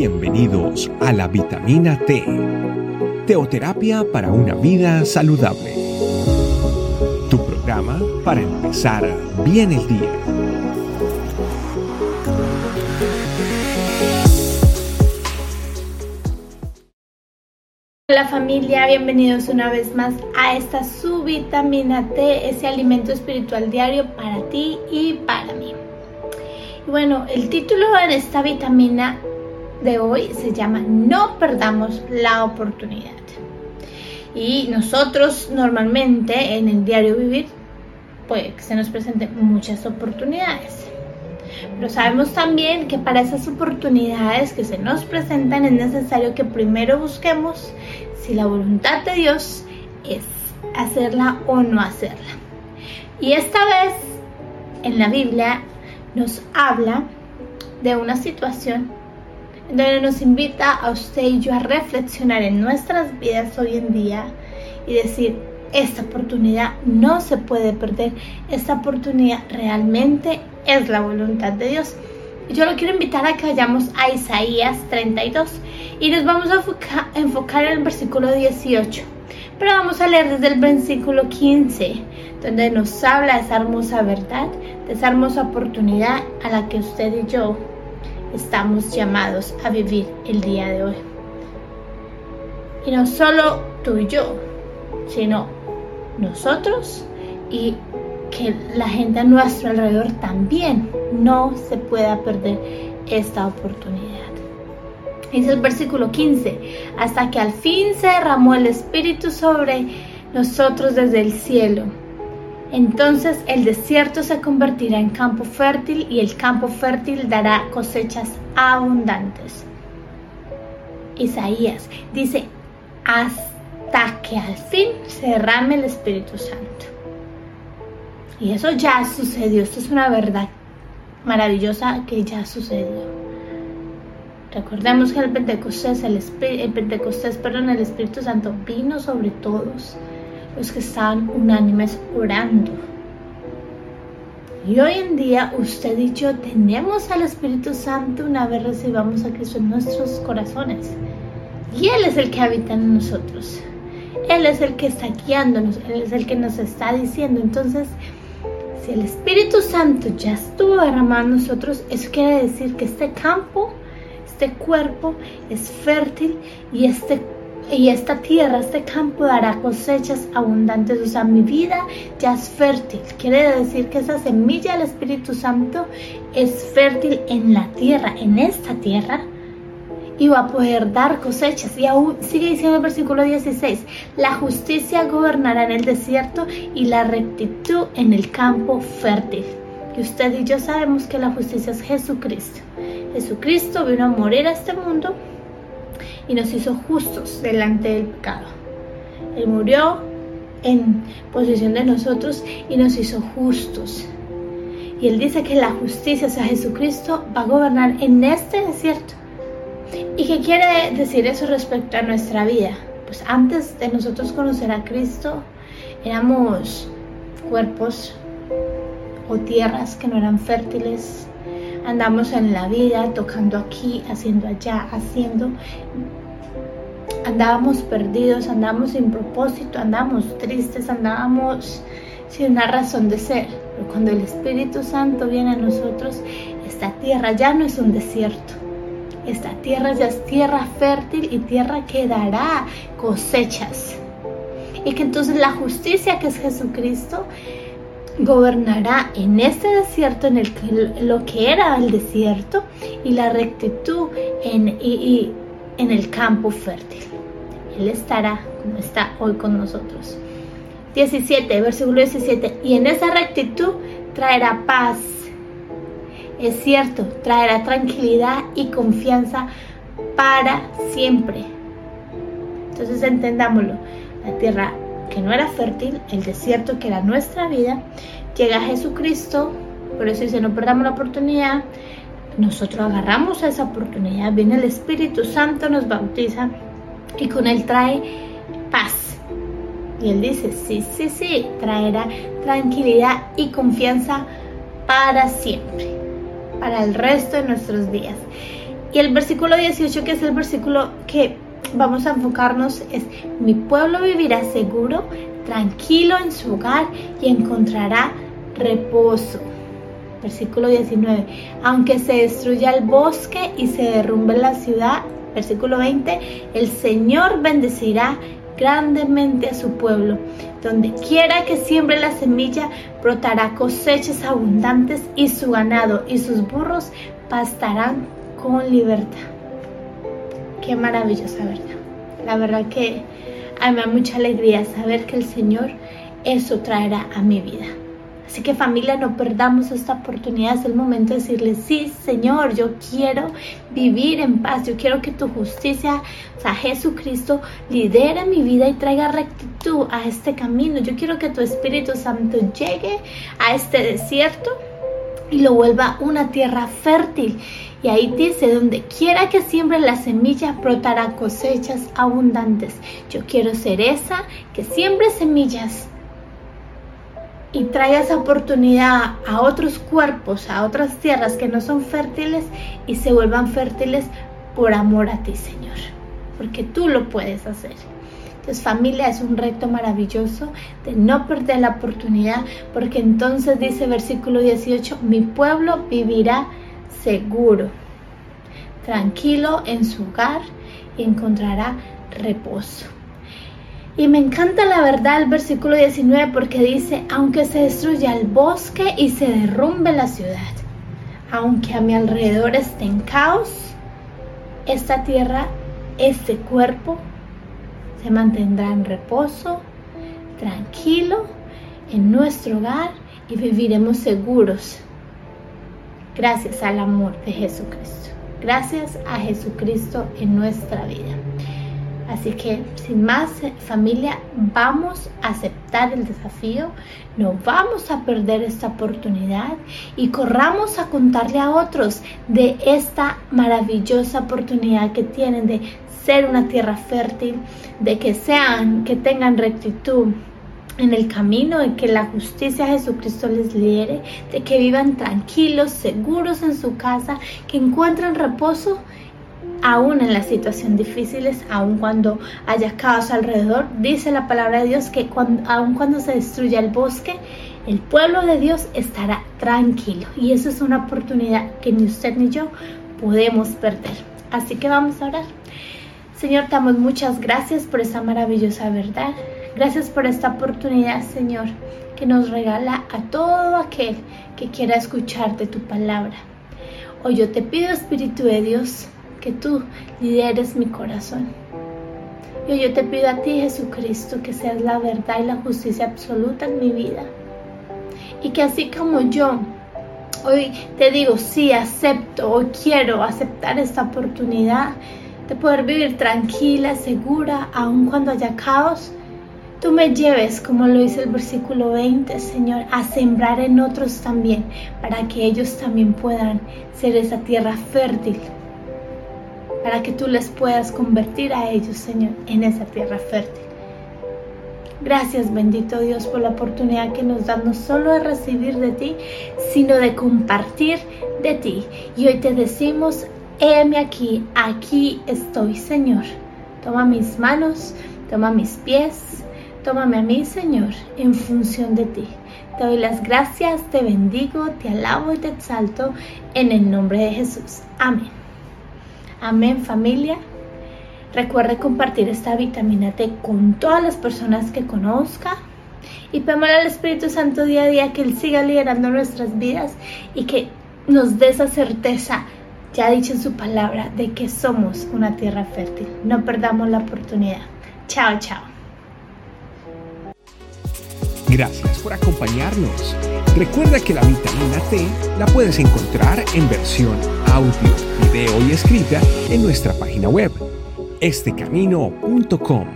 Bienvenidos a la vitamina T, teoterapia para una vida saludable. Tu programa para empezar bien el día. Hola familia, bienvenidos una vez más a esta su vitamina T, ese alimento espiritual diario para ti y para mí. Bueno, el título de esta vitamina de hoy se llama No perdamos la oportunidad. Y nosotros normalmente en el diario vivir puede que se nos presenten muchas oportunidades. Pero sabemos también que para esas oportunidades que se nos presentan es necesario que primero busquemos si la voluntad de Dios es hacerla o no hacerla. Y esta vez en la Biblia nos habla de una situación donde nos invita a usted y yo a reflexionar en nuestras vidas hoy en día y decir, esta oportunidad no se puede perder, esta oportunidad realmente es la voluntad de Dios. Yo lo quiero invitar a que vayamos a Isaías 32 y nos vamos a enfocar, en el versículo 18. Pero vamos a leer desde el versículo 15, donde nos habla de esa hermosa verdad, de esa hermosa oportunidad a la que usted y yo estamos llamados a vivir el día de hoy. Y no solo tú y yo, sino nosotros y que la gente a nuestro alrededor también no se pueda perder esta oportunidad. Dice el versículo 15, hasta que al fin se derramó el Espíritu sobre nosotros desde el cielo entonces el desierto se convertirá en campo fértil y el campo fértil dará cosechas abundantes. Isaías dice, hasta que al fin se derrame el Espíritu Santo. Y eso ya sucedió, esto es una verdad maravillosa que ya sucedió. Recordemos que el Pentecostés, el, el Pentecostés, perdón, el Espíritu Santo vino sobre todos los que están unánimes orando. Y hoy en día usted y yo tenemos al Espíritu Santo una vez recibamos a Cristo en nuestros corazones. Y Él es el que habita en nosotros. Él es el que está guiándonos, Él es el que nos está diciendo. Entonces, si el Espíritu Santo ya estuvo derramado en nosotros, eso quiere decir que este campo, este cuerpo es fértil y este y esta tierra, este campo dará cosechas abundantes. O sea, mi vida ya es fértil. Quiere decir que esa semilla del Espíritu Santo es fértil en la tierra, en esta tierra. Y va a poder dar cosechas. Y aún sigue diciendo el versículo 16, la justicia gobernará en el desierto y la rectitud en el campo fértil. Y usted y yo sabemos que la justicia es Jesucristo. Jesucristo vino a morir a este mundo y nos hizo justos delante del pecado. Él murió en posición de nosotros y nos hizo justos. Y Él dice que la justicia, o sea, Jesucristo, va a gobernar en este desierto. ¿Y qué quiere decir eso respecto a nuestra vida? Pues antes de nosotros conocer a Cristo, éramos cuerpos o tierras que no eran fértiles, andamos en la vida tocando aquí, haciendo allá, haciendo. Andábamos perdidos, andábamos sin propósito, andábamos tristes, andábamos sin una razón de ser. Pero cuando el Espíritu Santo viene a nosotros, esta tierra ya no es un desierto. Esta tierra ya es tierra fértil y tierra que dará cosechas. Y que entonces la justicia que es Jesucristo gobernará en este desierto, en el que, lo que era el desierto, y la rectitud en, y, en el campo fértil. Él estará como está hoy con nosotros. 17, versículo 17. Y en esa rectitud traerá paz. Es cierto, traerá tranquilidad y confianza para siempre. Entonces entendámoslo. La tierra que no era fértil, el desierto que era nuestra vida, llega Jesucristo, por eso dice, no perdamos la oportunidad, nosotros agarramos esa oportunidad, viene el Espíritu Santo, nos bautiza y con él trae paz. Y él dice, sí, sí, sí, traerá tranquilidad y confianza para siempre, para el resto de nuestros días. Y el versículo 18, que es el versículo que vamos a enfocarnos, es, mi pueblo vivirá seguro, tranquilo en su hogar y encontrará reposo. Versículo 19, aunque se destruya el bosque y se derrumbe la ciudad, versículo 20, el Señor bendecirá grandemente a su pueblo. Donde quiera que siembre la semilla, brotará cosechas abundantes y su ganado y sus burros pastarán con libertad. Qué maravillosa verdad. La verdad que a mí me da mucha alegría saber que el Señor eso traerá a mi vida. Así que familia, no perdamos esta oportunidad. Es el momento de decirle, sí, Señor, yo quiero vivir en paz. Yo quiero que tu justicia, o sea, Jesucristo, lidere mi vida y traiga rectitud a este camino. Yo quiero que tu Espíritu Santo llegue a este desierto y lo vuelva una tierra fértil. Y ahí dice, donde quiera que siembre la semilla, brotará cosechas abundantes. Yo quiero ser esa que siembre semillas y traiga esa oportunidad a otros cuerpos, a otras tierras que no son fértiles y se vuelvan fértiles por amor a ti, Señor. Porque tú lo puedes hacer. Entonces familia es un reto maravilloso de no perder la oportunidad porque entonces dice versículo 18, mi pueblo vivirá seguro, tranquilo en su hogar y encontrará reposo. Y me encanta la verdad el versículo 19 porque dice, aunque se destruya el bosque y se derrumbe la ciudad, aunque a mi alrededor esté en caos, esta tierra, este cuerpo, se mantendrá en reposo, tranquilo, en nuestro hogar y viviremos seguros gracias al amor de Jesucristo. Gracias a Jesucristo en nuestra vida. Así que sin más familia, vamos a aceptar el desafío, no vamos a perder esta oportunidad y corramos a contarle a otros de esta maravillosa oportunidad que tienen de ser una tierra fértil, de que sean, que tengan rectitud, en el camino de que la justicia de Jesucristo les lidere, de que vivan tranquilos, seguros en su casa, que encuentren reposo aún en las situaciones difíciles, aun cuando haya caos alrededor, dice la palabra de Dios que cuando, aun cuando se destruya el bosque, el pueblo de Dios estará tranquilo. Y eso es una oportunidad que ni usted ni yo podemos perder. Así que vamos a orar. Señor, damos muchas gracias por esta maravillosa verdad. Gracias por esta oportunidad, Señor, que nos regala a todo aquel que quiera escuchar de tu palabra. Hoy yo te pido, Espíritu de Dios, que tú lideres mi corazón. Y hoy yo te pido a ti, Jesucristo, que seas la verdad y la justicia absoluta en mi vida. Y que así como yo hoy te digo, sí, acepto o quiero aceptar esta oportunidad de poder vivir tranquila, segura, aun cuando haya caos, tú me lleves, como lo dice el versículo 20, Señor, a sembrar en otros también, para que ellos también puedan ser esa tierra fértil para que tú les puedas convertir a ellos, Señor, en esa tierra fértil. Gracias, bendito Dios, por la oportunidad que nos da no solo de recibir de ti, sino de compartir de ti. Y hoy te decimos, heme aquí, aquí estoy, Señor. Toma mis manos, toma mis pies, tómame a mí, Señor, en función de ti. Te doy las gracias, te bendigo, te alabo y te exalto en el nombre de Jesús. Amén. Amén familia. Recuerde compartir esta vitamina T con todas las personas que conozca. Y pedimos al Espíritu Santo día a día que Él siga liderando nuestras vidas y que nos dé esa certeza, ya dicho en su palabra, de que somos una tierra fértil. No perdamos la oportunidad. Chao, chao. Gracias por acompañarnos. Recuerda que la vitamina T la puedes encontrar en versión audio, video y escrita en nuestra página web, estecamino.com.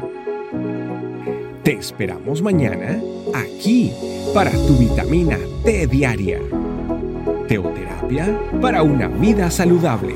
Te esperamos mañana aquí para tu vitamina T diaria. Teoterapia para una vida saludable.